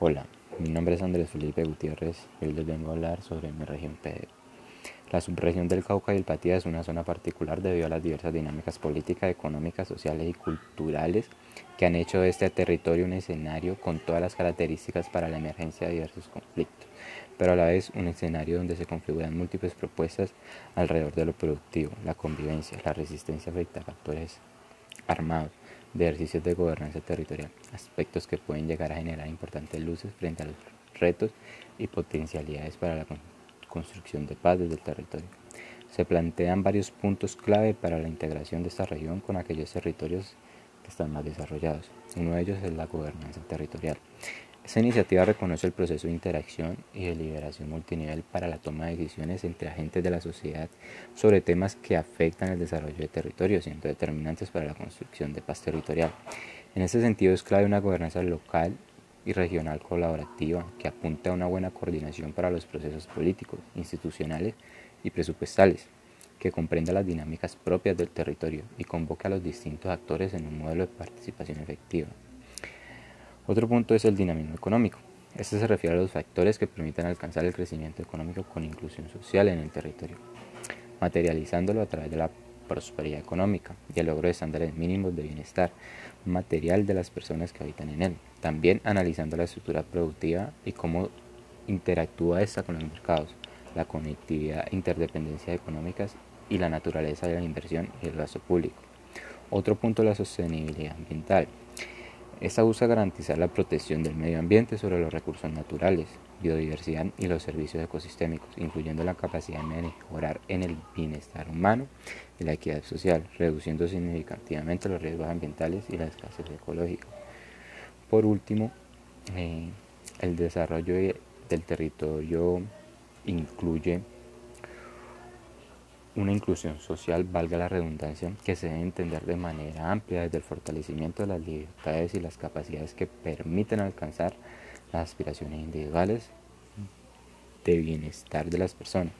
Hola, mi nombre es Andrés Felipe Gutiérrez y hoy les vengo a hablar sobre mi región PD. La subregión del Cauca y el Patía es una zona particular debido a las diversas dinámicas políticas, económicas, sociales y culturales que han hecho de este territorio un escenario con todas las características para la emergencia de diversos conflictos, pero a la vez un escenario donde se configuran múltiples propuestas alrededor de lo productivo, la convivencia, la resistencia frente a factores armados, de ejercicios de gobernanza territorial, aspectos que pueden llegar a generar importantes luces frente a los retos y potencialidades para la construcción de paz desde el territorio. Se plantean varios puntos clave para la integración de esta región con aquellos territorios que están más desarrollados. Uno de ellos es la gobernanza territorial. Esta iniciativa reconoce el proceso de interacción y deliberación multinivel para la toma de decisiones entre agentes de la sociedad sobre temas que afectan el desarrollo de territorios, siendo determinantes para la construcción de paz territorial. En este sentido es clave una gobernanza local y regional colaborativa que apunte a una buena coordinación para los procesos políticos, institucionales y presupuestales, que comprenda las dinámicas propias del territorio y convoque a los distintos actores en un modelo de participación efectiva. Otro punto es el dinamismo económico. Este se refiere a los factores que permiten alcanzar el crecimiento económico con inclusión social en el territorio, materializándolo a través de la prosperidad económica y el logro de estándares mínimos de bienestar material de las personas que habitan en él. También analizando la estructura productiva y cómo interactúa esta con los mercados, la conectividad e interdependencia económicas y la naturaleza de la inversión y el gasto público. Otro punto es la sostenibilidad ambiental. Esta busca garantizar la protección del medio ambiente sobre los recursos naturales, biodiversidad y los servicios ecosistémicos, incluyendo la capacidad de mejorar en el bienestar humano y la equidad social, reduciendo significativamente los riesgos ambientales y la escasez ecológica. Por último, eh, el desarrollo del territorio incluye una inclusión social, valga la redundancia, que se debe entender de manera amplia desde el fortalecimiento de las libertades y las capacidades que permiten alcanzar las aspiraciones individuales de bienestar de las personas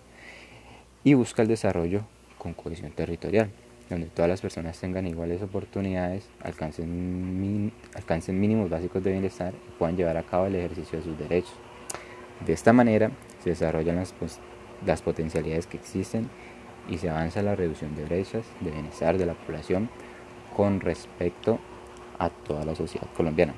y busca el desarrollo con cohesión territorial, donde todas las personas tengan iguales oportunidades, alcancen, alcancen mínimos básicos de bienestar y puedan llevar a cabo el ejercicio de sus derechos. De esta manera se desarrollan las, las potencialidades que existen y se avanza la reducción de brechas de bienestar de la población con respecto a toda la sociedad colombiana.